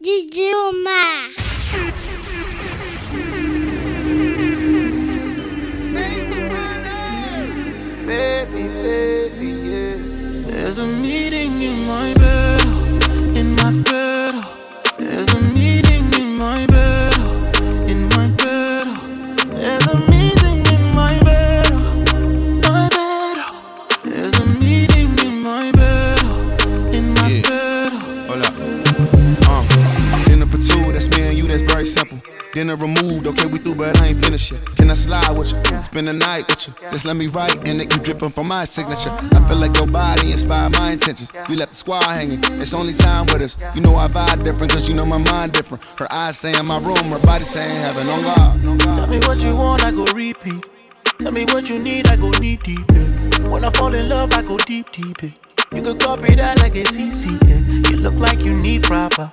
Omar. Baby, baby, yeah. There's a meeting in my bed, Dinner removed, okay, we through, but I ain't finished yet. Can I slide with you? Spend the night with you. Just let me write and it keep dripping from my signature. I feel like your body inspired my intentions. You left the squad hanging, it's only time with us. You know I vibe different, cause you know my mind different. Her eyes saying my room, her body saying heaven on God. Tell me what you want, I go repeat. Tell me what you need, I go deep, deep. Yeah. When I fall in love, I go deep, deep. Yeah. You could copy that like a CC. Yeah. You look like you need proper.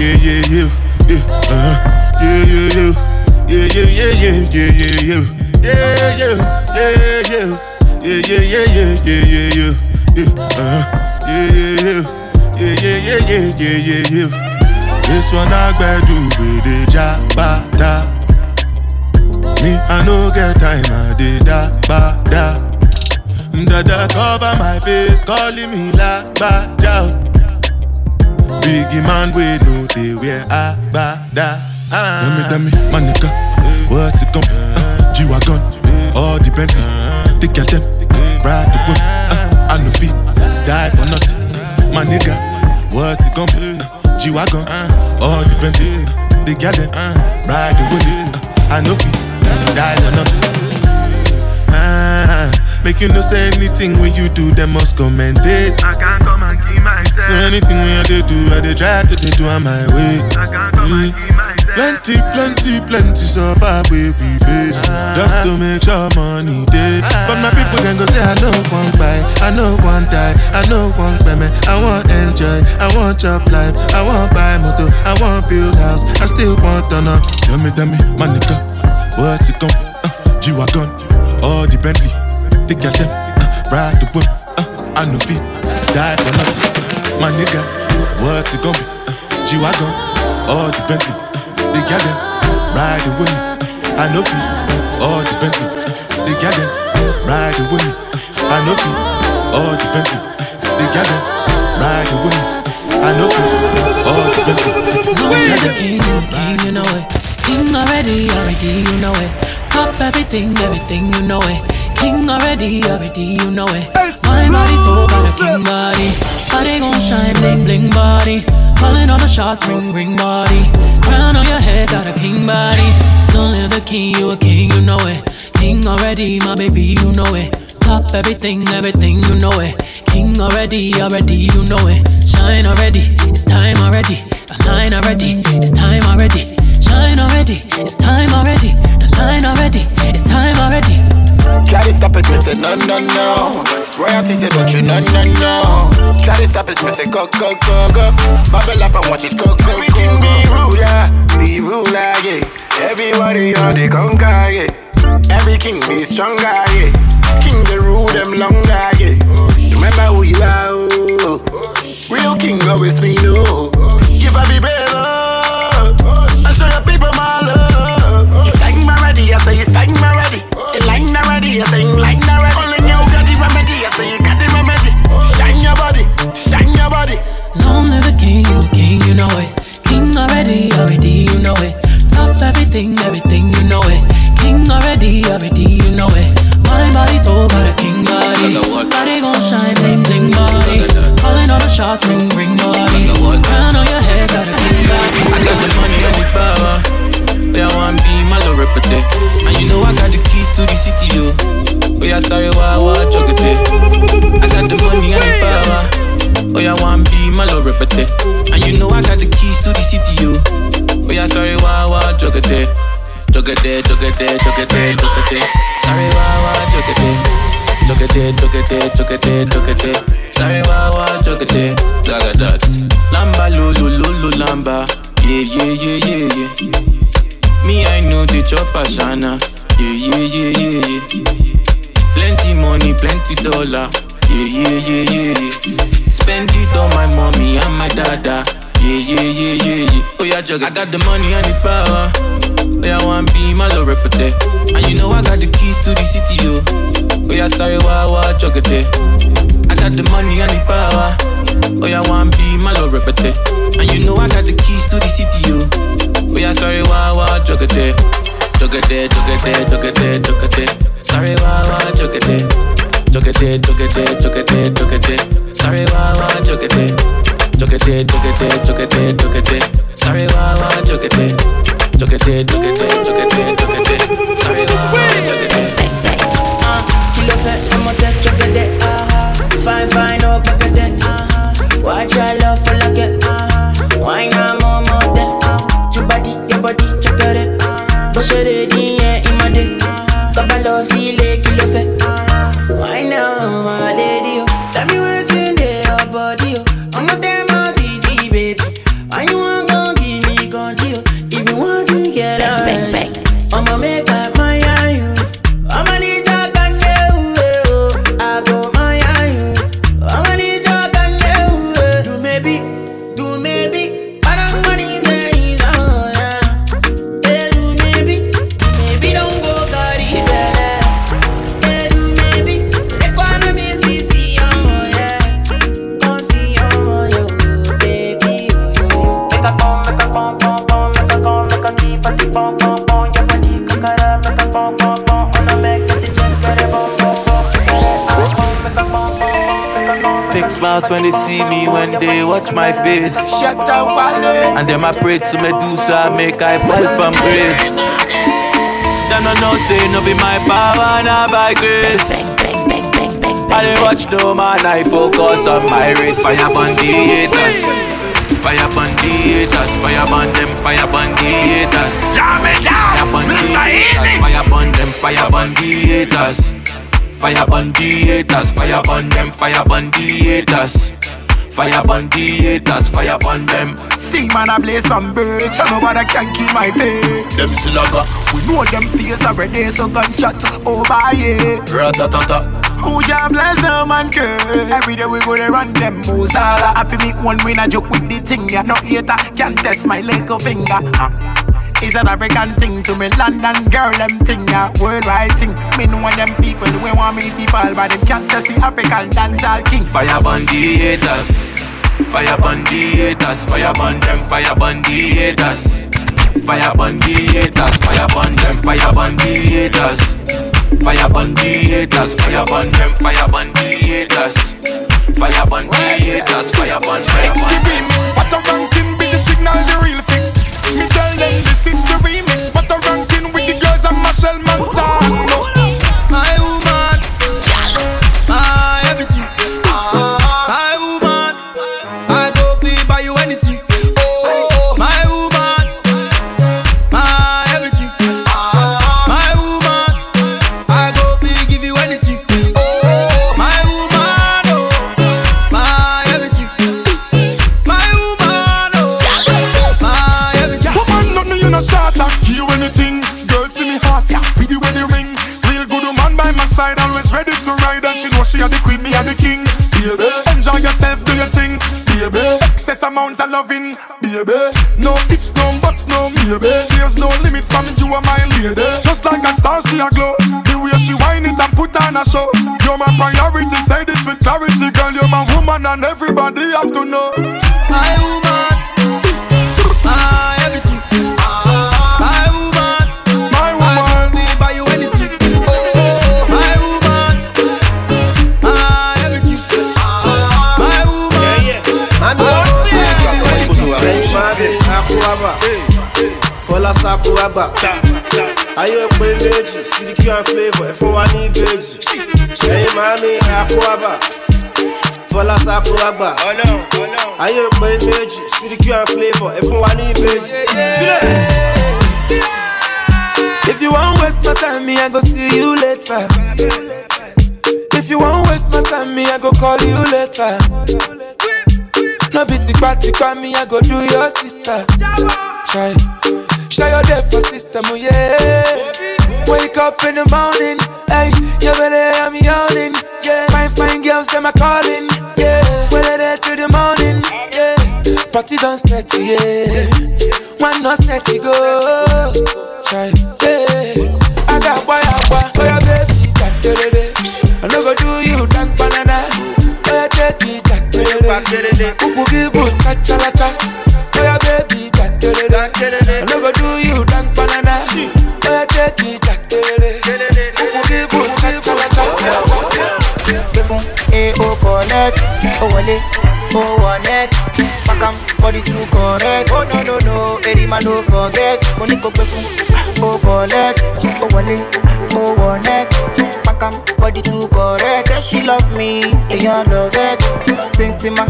yeah, yeah, yeah, yeah. Uh, yeah, yeah, yeah. Yeah, yeah, yeah, yeah, yeah, yeah, yeah. Yeah, yeah, yeah, yeah. Yeah, yeah, yeah, yeah, yeah, yeah, yeah. Yeah, uh, yeah, yeah, yeah. Yeah, yeah, yeah, yeah, yeah, yeah, yeah. This one I gbedu with the jabata. Me, I no get time, I did da ba da. Dada cover my face, calling me like Baja. Biggie man, we know they wear agbada. Ah. Tell me, tell me, my nigga, what's it gon' be? Uh, G-Wagon, all the Bentley, take your them, ride the whip. Uh, I no fit, die for nothing. My nigga, what's it gon' be? Uh, G-Wagon, all the Bentley, they got them, ride the whip. Uh, I no fit, die for nothing. Ah, make you no say anything when you do, them must commend it. I can't come and keep myself. So anything when I dey do, I dey try to dey do on my way. I can't come and keep myself. Plenty, plenty, plenty suffer wey we face Just to make sure money dey. But my people can go say I no want buy, I no want die, I no want payment I want enjoy, I want chop life, I want buy motor, I want build house. I still want know Tell me, tell me, my nigga, what's it be? Uh, G-Wagon, all the Bentley Take your them, uh, ride the whip uh, I no fit, die for nothing My nigga, what's it gon' be? Uh, G-Wagon, all the Bentley. Uh, They got them, ride the whip uh, I no fit, all the Bentley. Uh, They got them, ride the whip uh, I no fit, all the Bentley. Uh, They got them, ride the whip uh, I no fit, all the Bentley. Uh, They got them King, king, you know it. King already, already, you know it. Top everything, everything, you know it. King already, already, you know it. My body so got a king body. Body gon' shine, bling, bling body. Calling all the shots, ring, ring body. Crown on your head, got a king body. Don't live the king, you a king, you know it. King already, my baby, you know it. Top everything, everything, you know it. King already, already, you know it. Shine already, it's time already. The line already, it's time already. Shine already, it's time already. The line already, it's time already. Try to stop it, say no, no, no. Royalty say don't you, no, no, no. Try to stop it, me say go, go, go, go. Bubble up and watch it go, go, go, go. Be ruler, be ruler, yeah. Everybody on the conquer, yeah. Every king be stronger, yeah. King the rule them longer, yeah. Remember who you are, oh. Real king always be no. Give up be brave, oh. And show your people my love. You sang me ready, I say you sang me ready. You line already, I say you line already. Shine your body. Long live the king, you king, you know it. King already, already, you know it. Top everything, everything, you know it. King already, already, you know it. My body so got a king body. Body gon' shine, bling bling body. Calling all the shots, ring ring body. Crown on your head, got a king body. I got the money and the power. Where I want be my love represent. And you know I got the keys to the city, yo. Where I sorry, why I want I got the money and the power. Where I want be my love represent. And you know I got the keys to the city, yo. Oh, Where I sorry, why I want Jugate, jugate, jugate, jugate, jugate. Sorry, why I want Jugate. Jugate, jugate, jugate, jugate. Sorry, why I want Jugate. Zaga that. Lamba, lulu, lulu, lamba. Yeah, yeah, yeah, yeah, yeah. Me, I know the chopper, Shana. Yeah, yeah, yeah, yeah, yeah. Plenty money, plenty dollar. Yeah, yeah, yeah, yeah, yeah. Spend it on my mommy and my dada. Yeah, yeah, yeah, yeah, yeah. Oh yeah, juggle. I got the money and the power. Oh yeah, want be my love represent. And you know I got the keys to the city, yo. Oh yeah, sorry, why, why, juggle there. I got the money and the power. Oh yeah, want be my love represent. And you know I got the keys to the city, yo. Oh yeah, sorry, why, why, juggle there. Juggle there, juggle there, juggle there, juggle there. Sorry, why, why, juggle there. Juggle there, juggle there, juggle there, juggle there. Sorry, why, why, juggle there. Jogete, jogete, jogete, jogete. Sorry, why, why, jogete. Jogete, jogete, jogete, jogete. Sorry, why, why, jogete. Ah, kilo fait, I'm a dead jogete, ah. Fine, fine, oh, bagate, ah. Watch your love for like it, ah. Why not more, more, ah. Your body, your body, check it, ah. Push it in, yeah, in my day. Kabalo, see, fait, ah. Why now, Big smiles when they see me, when they watch my face. Shut. And them I pray to Medusa, make I fall from grace. Them no know say no be my power, not by grace. I dey watch no man, I focus on my race. Fire on the haters. Fire the haters, fire on them, fire on the haters. Jam it down, Mr. Easy. fire on them, fire on the haters. Fire on the haters, fire on them, fire on the haters. Fire on the haters, fire on them. See man, I blaze some birds, so nobody can keep my faith. Them still a go. We know them face already, so gunshot over here. Ratatata. Who ya bless them and curse Every day we go to run them Musala I fi make one win a joke with the thing ya No hater can test my little finger huh? It's an African thing to me London girl them thing ya Worldwide thing Me know one them people We want me to fall But them can't test the African dancehall king Fire on the haters. Fire haters. Fire on them. Fire haters. Fire haters. Fire on them. Fire haters. Fire haters. Fire on them. Fire on the haters. Fire on the haters. Fire on fire It's the remix, but the ranking busy signal the real fix. Me tell them this is the remix, but the ranking with the girls and Machel Montano. She are the queen, me are the king. Baby, enjoy yourself, do your thing. Baby, excess amount of loving. Baby, no ifs, no buts, no maybe. There's no limit from you are my lady. Just like a star, she a glow. The way she whine it and put on a show. You're my priority, say this with clarity, girl. You're my woman, and everybody have to know. Àgbà. ayé pé méjì sídìkì and flavour ẹ wa ní ìbejì. ẹ̀yin màámi àkó àbà fọlá sàkó àgbà. ayé pé méjì sídìkì and flavour ẹ wa ní ìbejì. If you won't waste my time, me, I go see you later. If you won't waste my time, me, I go call you later. No be tipa tipa, me, I go do your sister. Try, share your day for system, oh yeah. Wake up in the morning, hey, you better I'm yawning, yeah. Fine, fine girls, them a calling, yeah. Well, there till the morning, yeah. Party don't start, yeah. One not set go. Try, yeah. I got boy, I want, got boy, baby, jack, I no go do you dank banana. Boy, take it, jack, Ubu gibu, cha cha la cha. Boy, baby, I no go do you dank banana. Oh, Boy, take it, jack, cha la cha. Gbé fún AO connect, ó wọlé, ó wọ net. Pakam body too correct. Oh no no no, eri ma no forget. Mo ní kó gbé fún ó collect, ó wọlé, ó wọ net. Pakam body too correct. Say she love me, èèyàn love it. Sensima,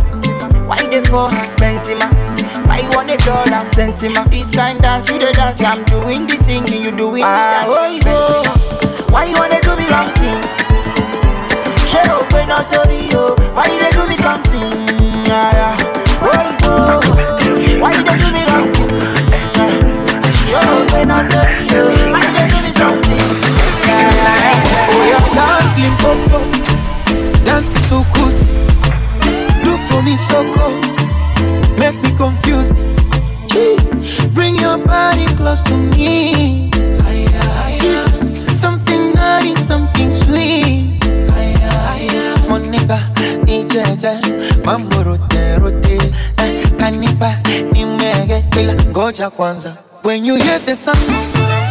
why for her? Benzema, why you want a dollar? Sensima, this kind dance you dey dance. I'm doing the singing, you doing the dance. Ah, oh, you why you wanna do me wrong thing? ṣé o pé náà sórí o why you dey do me something yaya oyinbo why you dey do me wrong ṣé o pé náà sórí o limpopo, dance soukous. Do for me soko, make me confused. Gee, Bring your body close to me. Gee, Something nice, something sweet. Monica, ijeje, mambo rote rote. Eh, Kanipa, nimege, ila ngoja. When you hear the sound.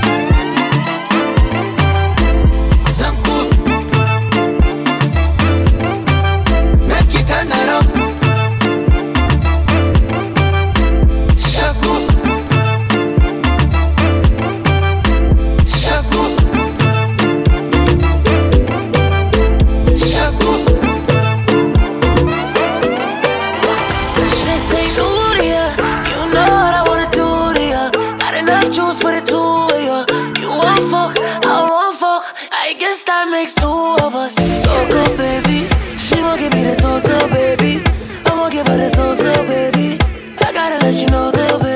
I gotta let you know, though,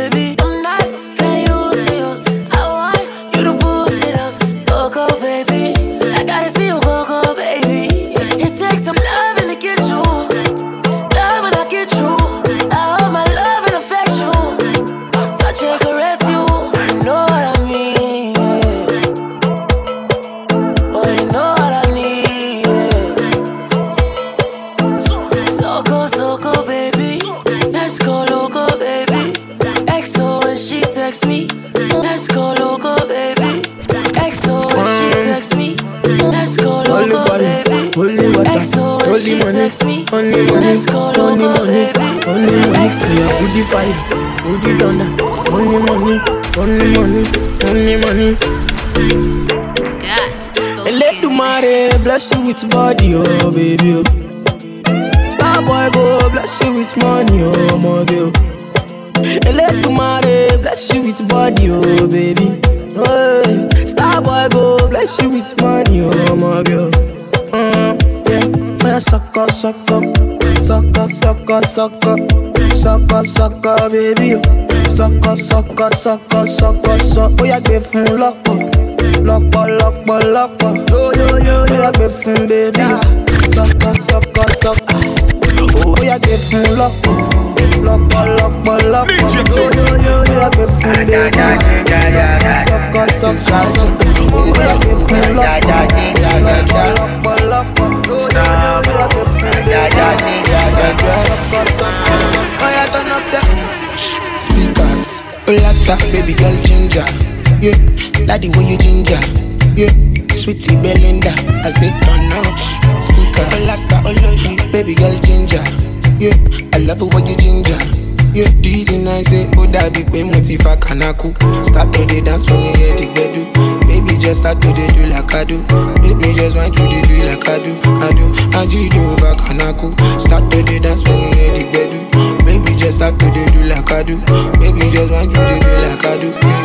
suck up, suck up, suck up, suck up. Oh yeah, give him lock up, lock up, lock up, lock up. Yo yo yo, oh yeah, give him baby. Suck up, suck up, suck up. Oh that baby girl ginger, yeah. Like the way you ginger, yeah. Sweetie Belinda, I say. Speakers, baby girl ginger, yeah. I love the way you ginger, Yeah, dizzy nice, say, oh, that big way, motiva kanaku. Start to the dance when you hear the bedu. Baby, just start to the do like I do. Baby, just want to the do like I do. I do, I do over kanaku. Start to the dance when you hear the bedu. Just start to do like I do. Baby, just want you to do like I do.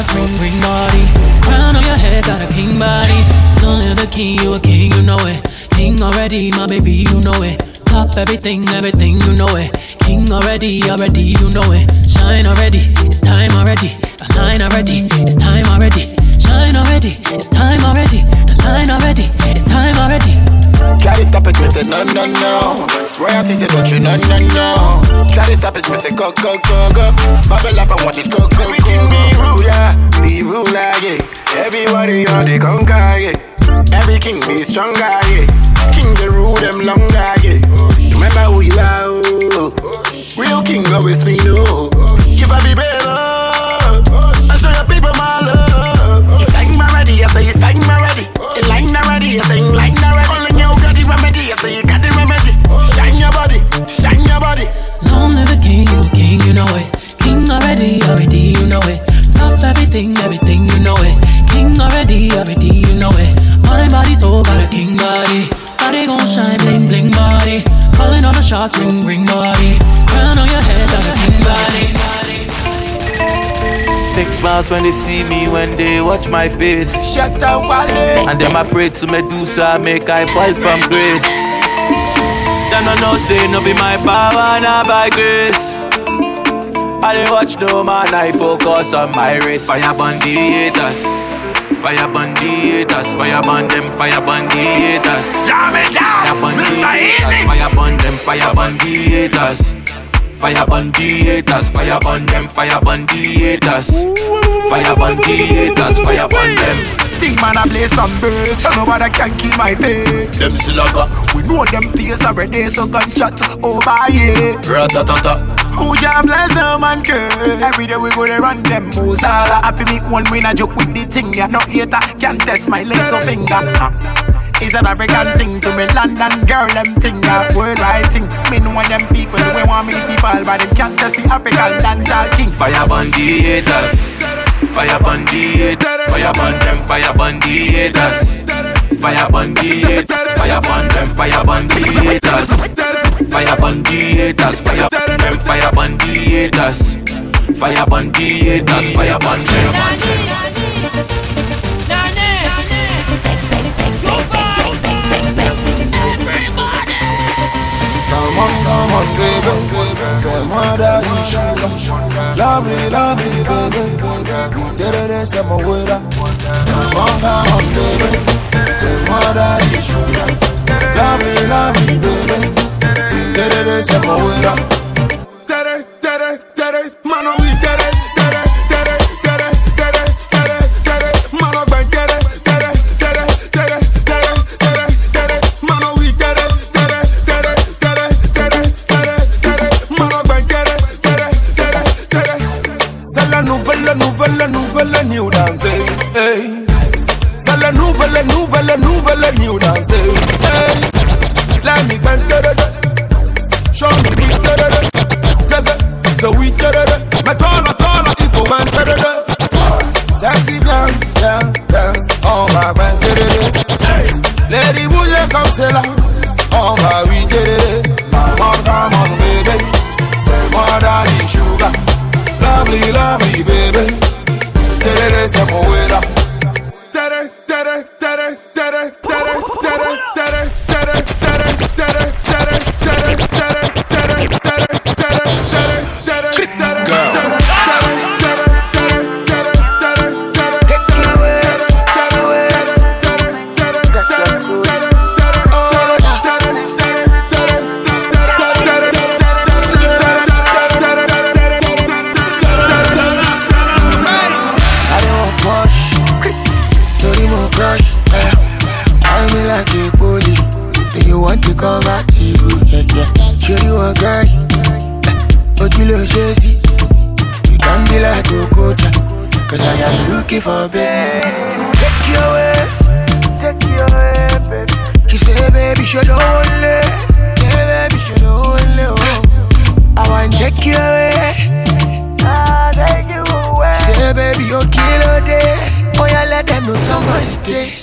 All ring, body. Crown on your head, got a king body. Don't live the king, you a king, you know it. King already, my baby, you know it. Top everything, everything, you know it. King already, already, you know it. Shine already, it's time already. A line already, it's time already. Shine already, it's time already. The line already, it's time already. Try to stop it, me say no, no, no. Royalty say don't you, no, no, no. Try to stop it, me say go, go, go, go. Bubble up and watch it go, go, go, go. Be ruler, be ruler, yeah. Everybody on the conquer, yeah. Every king be stronger, yeah. King the rule them longer, yeah. Remember who you are, oh. Real king always be oh. no. Give up be brave, oh. Take when they see me, when they watch my face. Shut up, Wale. And then I pray to Medusa, make I fall from grace. Then I know say no be my power, not by grace. I dey watch no man, I focus on my race. Fire bandi haters, fire bandi haters, fire band them, fire bandi haters. Jam it down, Fire bandi Mr. haters, Easy. fire band them, fire bandi haters. Fire bandi haters, fire band them, fire bandi haters. Fire bandi haters, fire band them. Sing man, I play some birds, so nobody can keep my faith. Them go. We know them face already, so gunshot over here. Ratatata. Who jam bless them and curse Every day we go to run them moves All I have to make one win a joke with the thing Yeah, no hater can test my little finger. It's an African thing to me London girl them thing That worldwide thing Me know one them people We want me to fall But them can't test the African dancehall king Fire bandi haters. Fire bandi haters. Fire band them. Fire bandi haters. Fire bandi haters. Fire band them. Fire bandi haters. Fire bandi haters. Fire band them. Fire bandi haters. Fire bandi haters. Fire band them. hunger, hungry baby Say mother is sugar. Lovely, lovely baby. You did it, say my waiter Hunger, hungry baby. Say mother is sugar. Lovely, lovely baby. You did it, say my waiter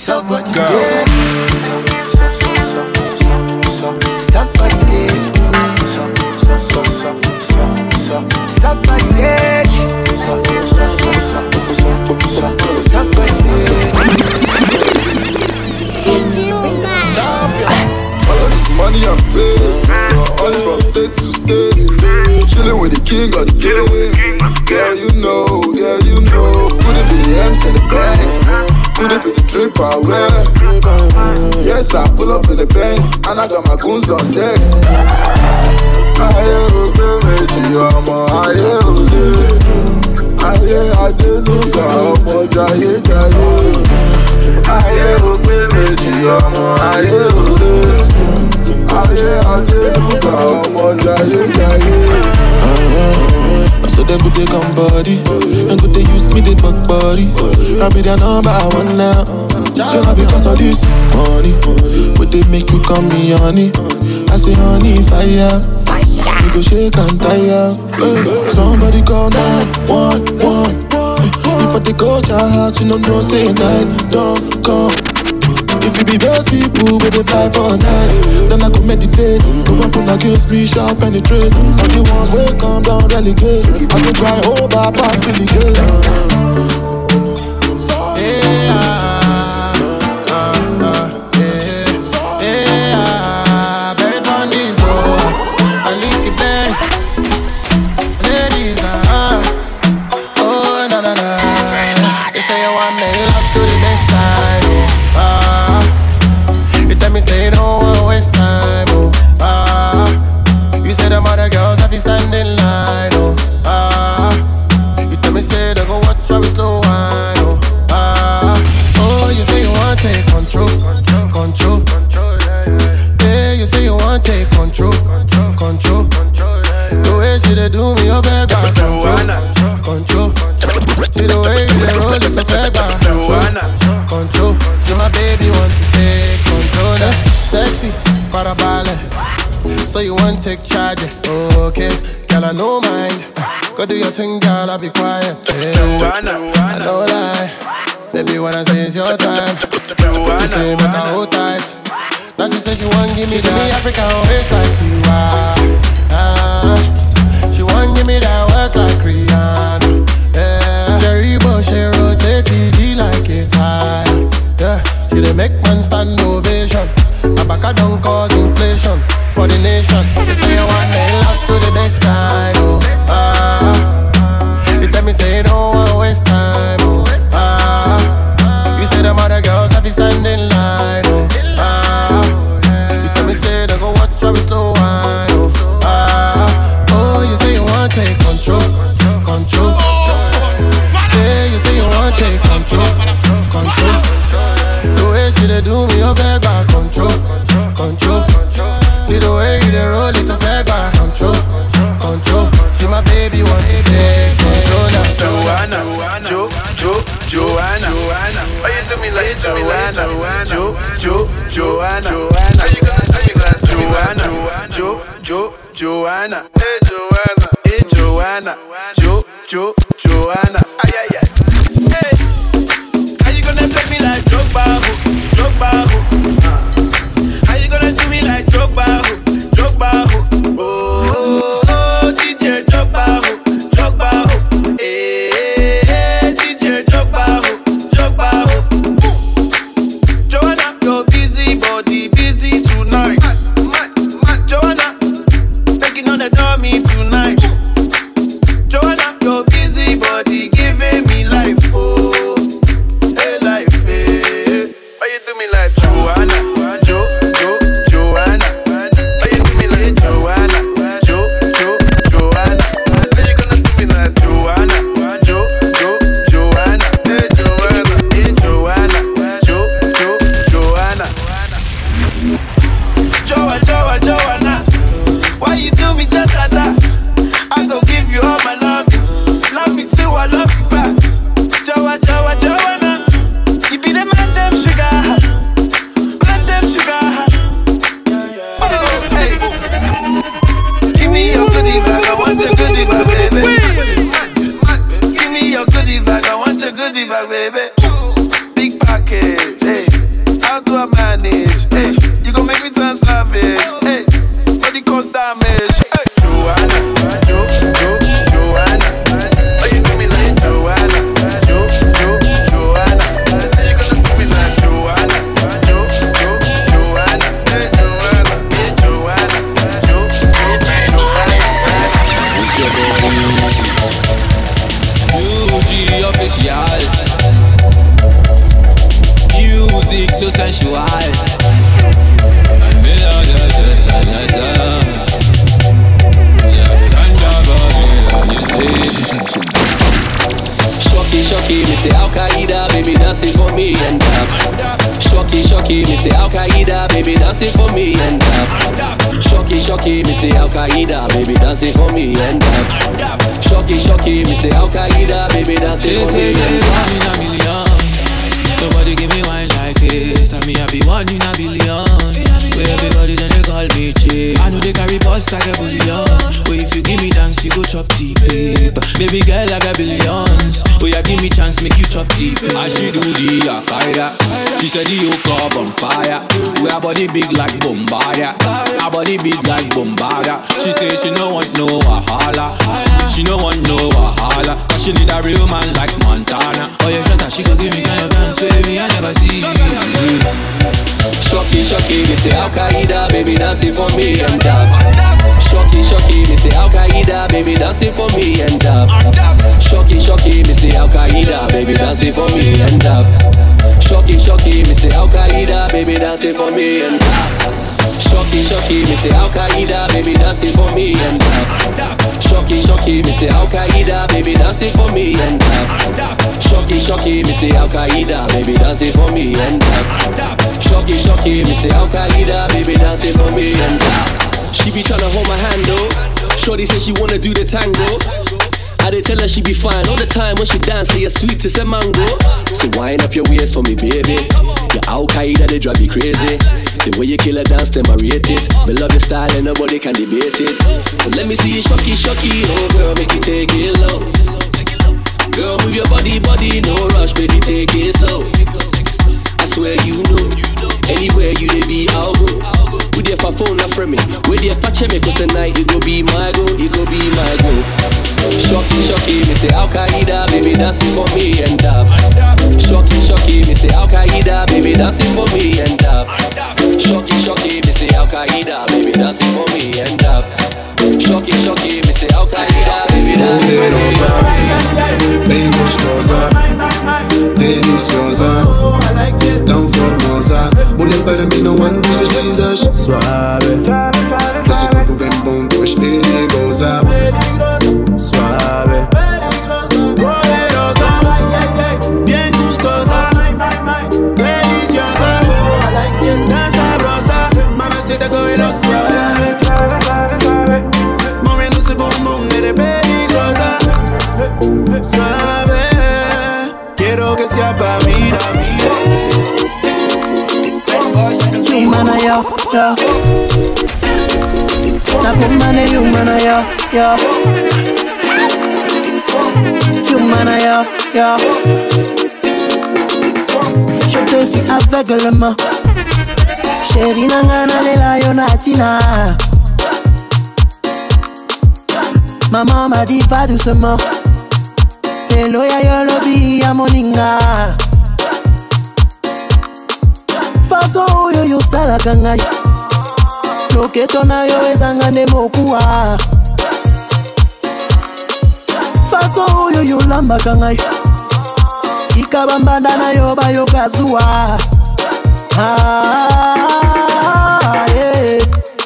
did, somebody did. Somebody call me honey I say honey fire You go shake and tire Eh, Somebody call 911 If I take out your house, you know no say night Don't come if you be those people with the five for nights, then I go meditate. The one for against me shall penetrate. And the ones will come down relegate. I go try over past Billy Gates. Say Do girl, I'll be quiet. Yeah. I don't lie. Baby, when I say it's your time, you say make her hold tight. Now she say she want give me the African waist like Tiwa. Ah, she want give me that work like Rihanna. Yeah, Jerry Bush, she rotate TD like a tire. Yeah, she dey make man stand ovation. My back a don't cause inflation for the nation. You say you want me love to the best ah. Me like you do me Jo, Jo, Joanna, Joanna. How you gonna, how you gonna Joanna, Jo, Jo, Joanna. Hey Joanna, hey Joanna, Jo, Jo, Joanna. Ay ay ay. Hey, how you gonna play me like Drogba, ho, Drogba, ho? Uh. How you gonna do me like Drogba, ho, Drogba, ho? Oh, UG official. Music so sensual. Yeah, Shocky, shocky, me say Al Qaeda, baby dancing for me and up. Shocky, shocky, me say Al Qaeda, baby dancing for me and up. Shocky, shocky, me say Al Qaeda, baby dancing for me and up. Shocky, shocky, me say Al Qaeda, baby dancing for me and One in a million. Nobody give me wine like this. Tell me I be one in a billion. Where everybody then they call me chick. I know they carry boss like a billion. But if you give me dance, you go chop deep. Babe. Baby girl, I got billions. Oh yeah, give me chance, make you chop deep. I she do the Al-Qaeda. She said the yoke up on fire. We our body big like Bombardier. Our body big like Bombardier. She say she no want no wahala. She no want no wahala. Cause she need a real man like Montana. Oh yeah, shut up, she gon' give me kind of dance, baby. I never see. Shocky, shocky, me say Al Qaeda, baby dancing for me and up. Shocky, shocky, me say Al Qaeda, baby dancing for me and up. Shocky, shocky, me say Al Qaeda, baby dancing for me and up. Shocky, shocky, me say Al Qaeda, baby dancing for me and up. Shocky, shocky, me say Al Qaeda, baby dancing for me and up. Shocky, shocky, me say Al Qaeda, baby dancing for me and up. Shocky, shocky, me say Al Qaeda, baby dancing for me and up. Shocky, shocky, me say Al Qaeda, baby dancing for me and up. She be tryna hold my hand though. Shorty say she wanna do the tango. I did tell her she be fine all the time when she dance, say you're sweet as a mango. So wind up your waist for me, baby. Your Qaeda, they drive you crazy. The way you kill a dance, them I rate it. Me love your style and nobody can debate it. So let me see you shocky, shocky, oh girl, make you take it low. Girl, move your body, body, no rush, baby, take it slow. I swear you know, anywhere you dey be, I'll go. There for phone, not from me. There for check me, cause tonight it go be my go, it go be my go. Shocky, shocky, me say Al Qaeda, baby dancing for me and up. Shocky, shocky, me say Al Qaeda, baby dancing for me and up. Shocky, shocky, me say Al Qaeda, baby dancing for me and up. Shocky, shocky, me say Al Qaeda, baby dancing for me and up. Bem gostosa, deliciosa, tão formosa. Mulher para mim não ando deslizas, suave. Esse corpo bem bom, és perigosa, yeah. nakumane yumana ya ya. Yumana ya ya. Je pesi aveuglement sheri nanga nalela yo natina mama madi fa doucement. Lelo ya yo lobi ya moninga. Faso oyo yosalaka ngai. Loketo na yo ezanga nde mokuwa faso oyo yolambaka ngai. Tika bambanda na yo bayoka zuwa Ah, yeah.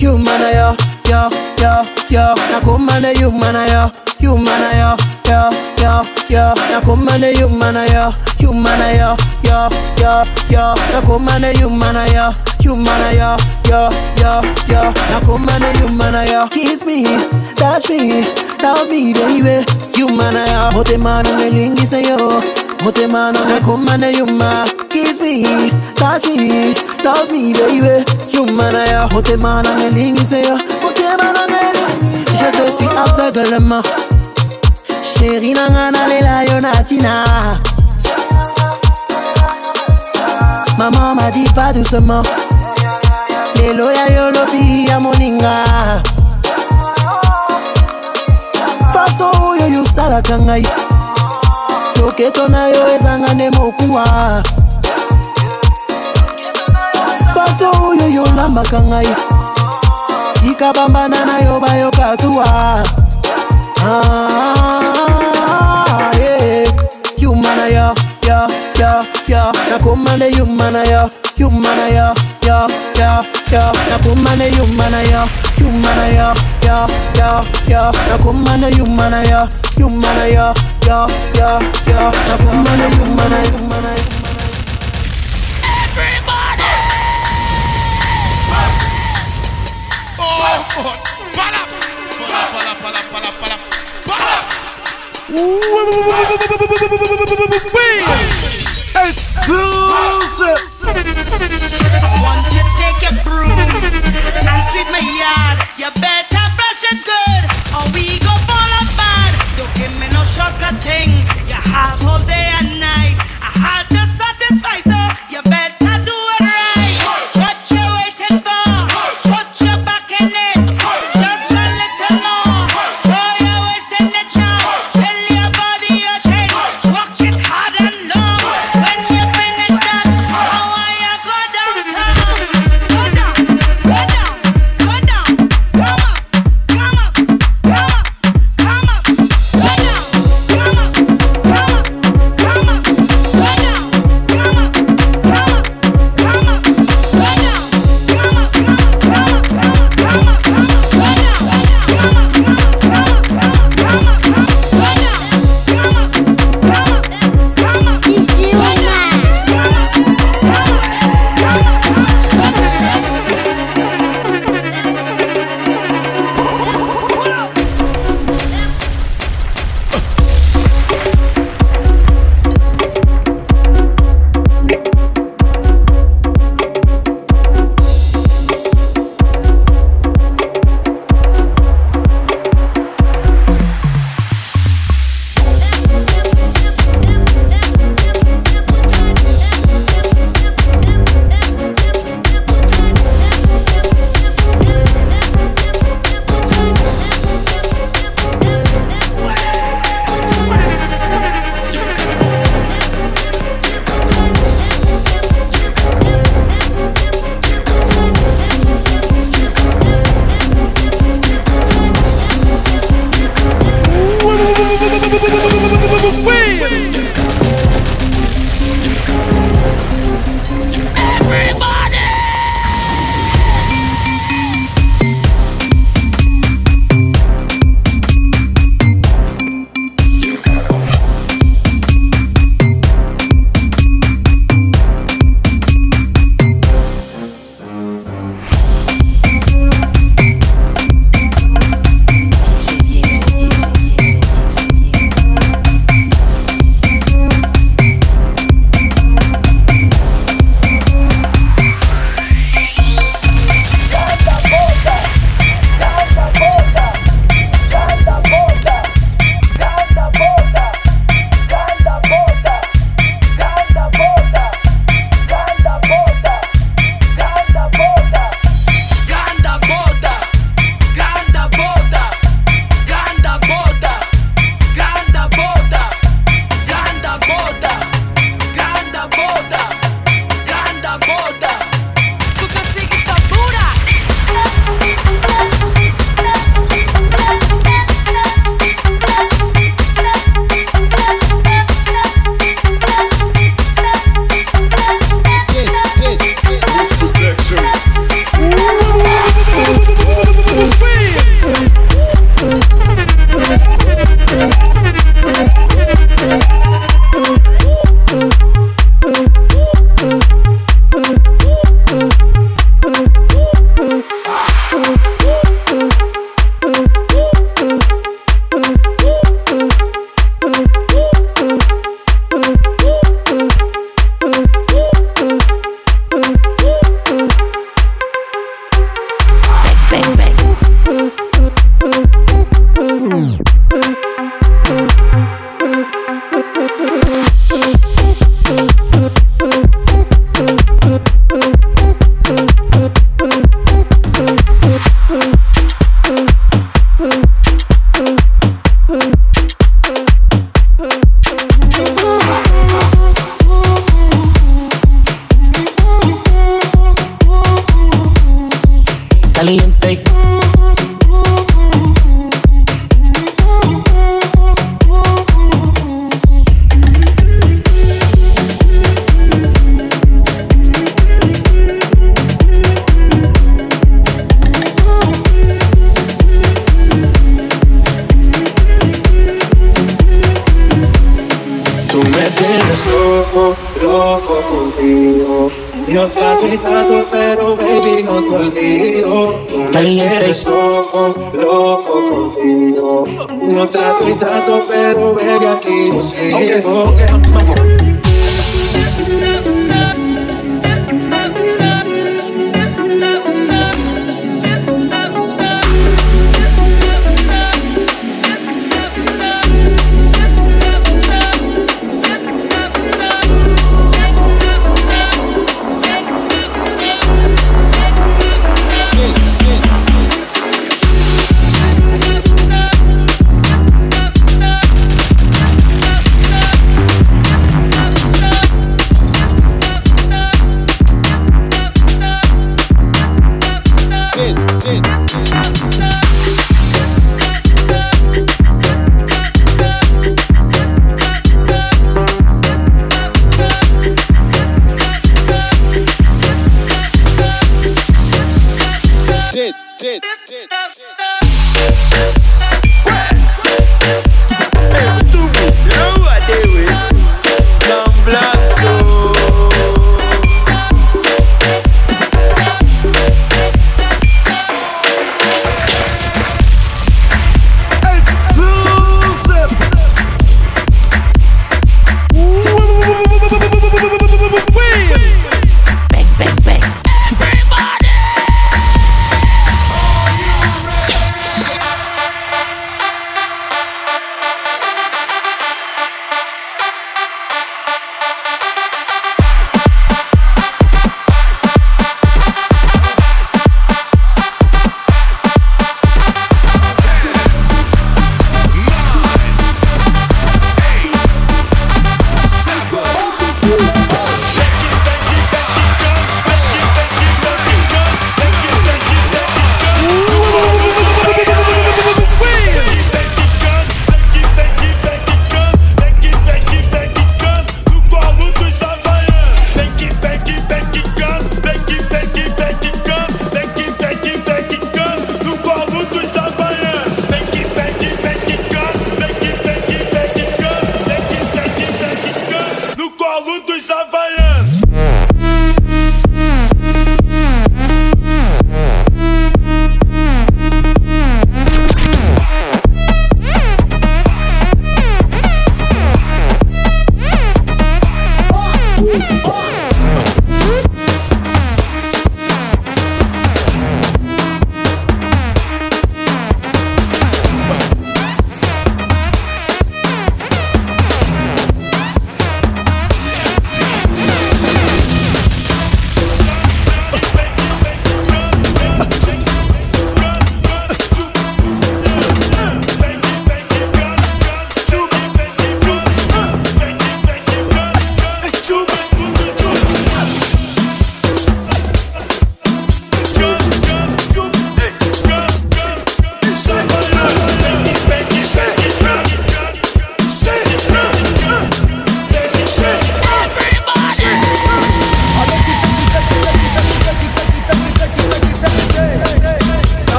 yuma na yo yo yo yo. Nakoma nde yuma na yo yuma na yo yo yo yo nakumane yumana yo yumana yo yo yo yo nakumane yumana yo yumana yo yo yo yo nakumane yumana yo. Kiss me touch me love me baby yumana yo motema nimelingisa yo motema nakumane yuma kiss me touch me love me baby yumana yo motema nimelingisa yo motema nimelingisa yo. Je te suis aveuglement Chérie nanga nalela yo natina Maman m'a dit va doucement. Lelo ya yo lobi ya moninga. Faso oyo yosalaka ngai. Loketo na yo ezanga nde mokuwa. Faso oyo yolambaka ngai. Tika bambanda na yo bayoka zuwa Ah, yeah. You mana yo, yo, yo, yo. Nakumane you mana yo, you mana yo, yo, yo, yo. Nakumane you mana yo, you mana yo, yo, yo, yo. Nakumane you mana yo, you mana yo, yo, yo, yo. Nakumane you mana you mana yo. Oh, God. Want you take a broom and sweep my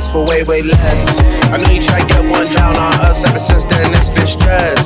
for way, way less. I know you tried to get one down on us ever since then, it's been stress.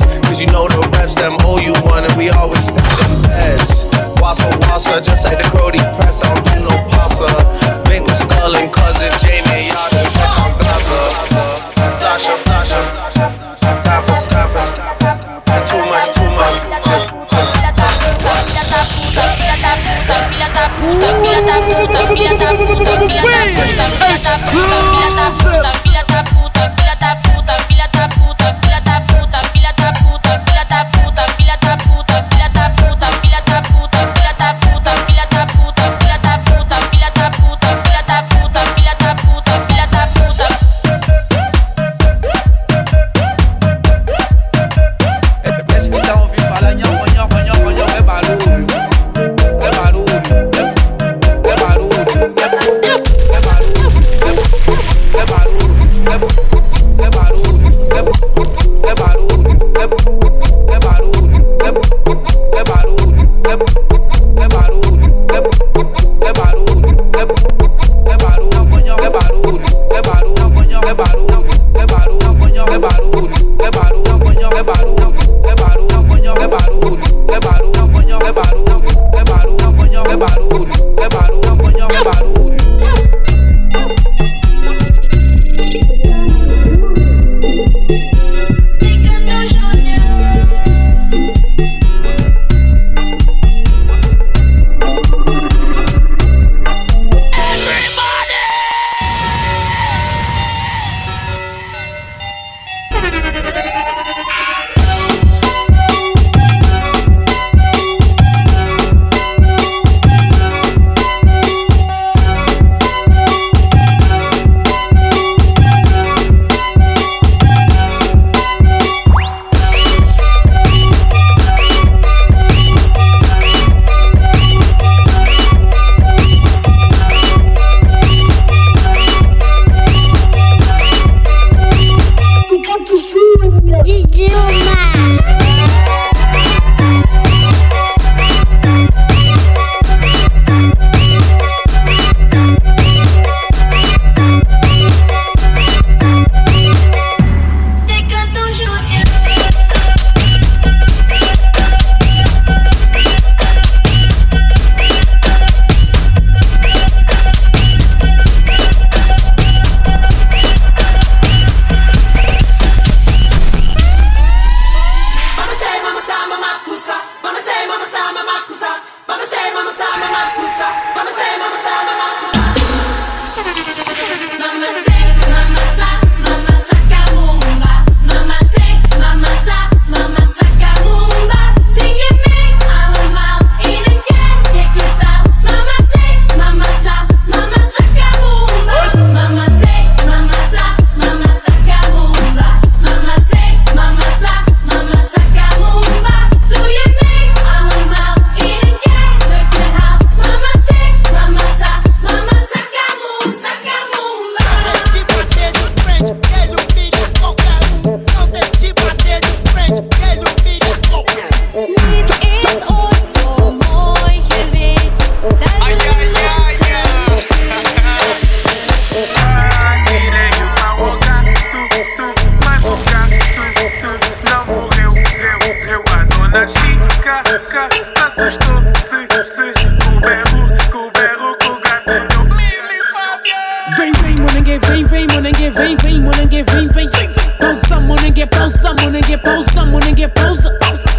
wanna get fame, fame, wanna get fame, fame, wanna get fame, fame, fame. Post some, wanna get post some, wanna get post some, wanna get post up.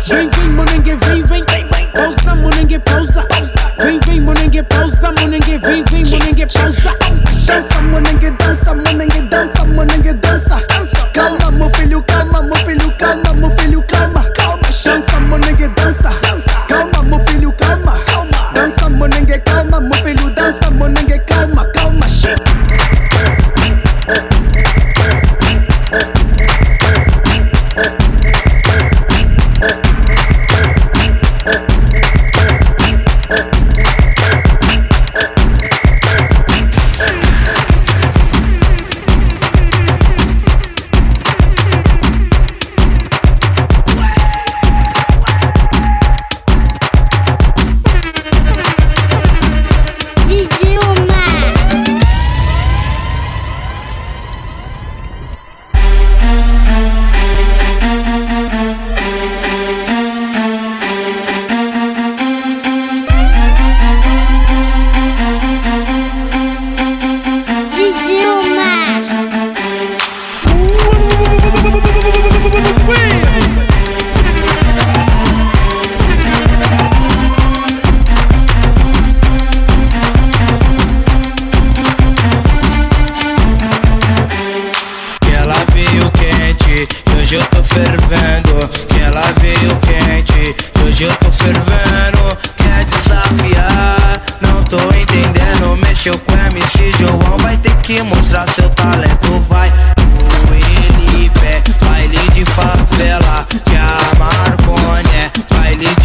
Fame, fame, wanna get fame, fame, fame. Post some, wanna get post up. Fame, fame, wanna get post some, wanna get fame, fame, wanna get post up. Dance some, wanna get dance some, wanna get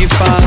you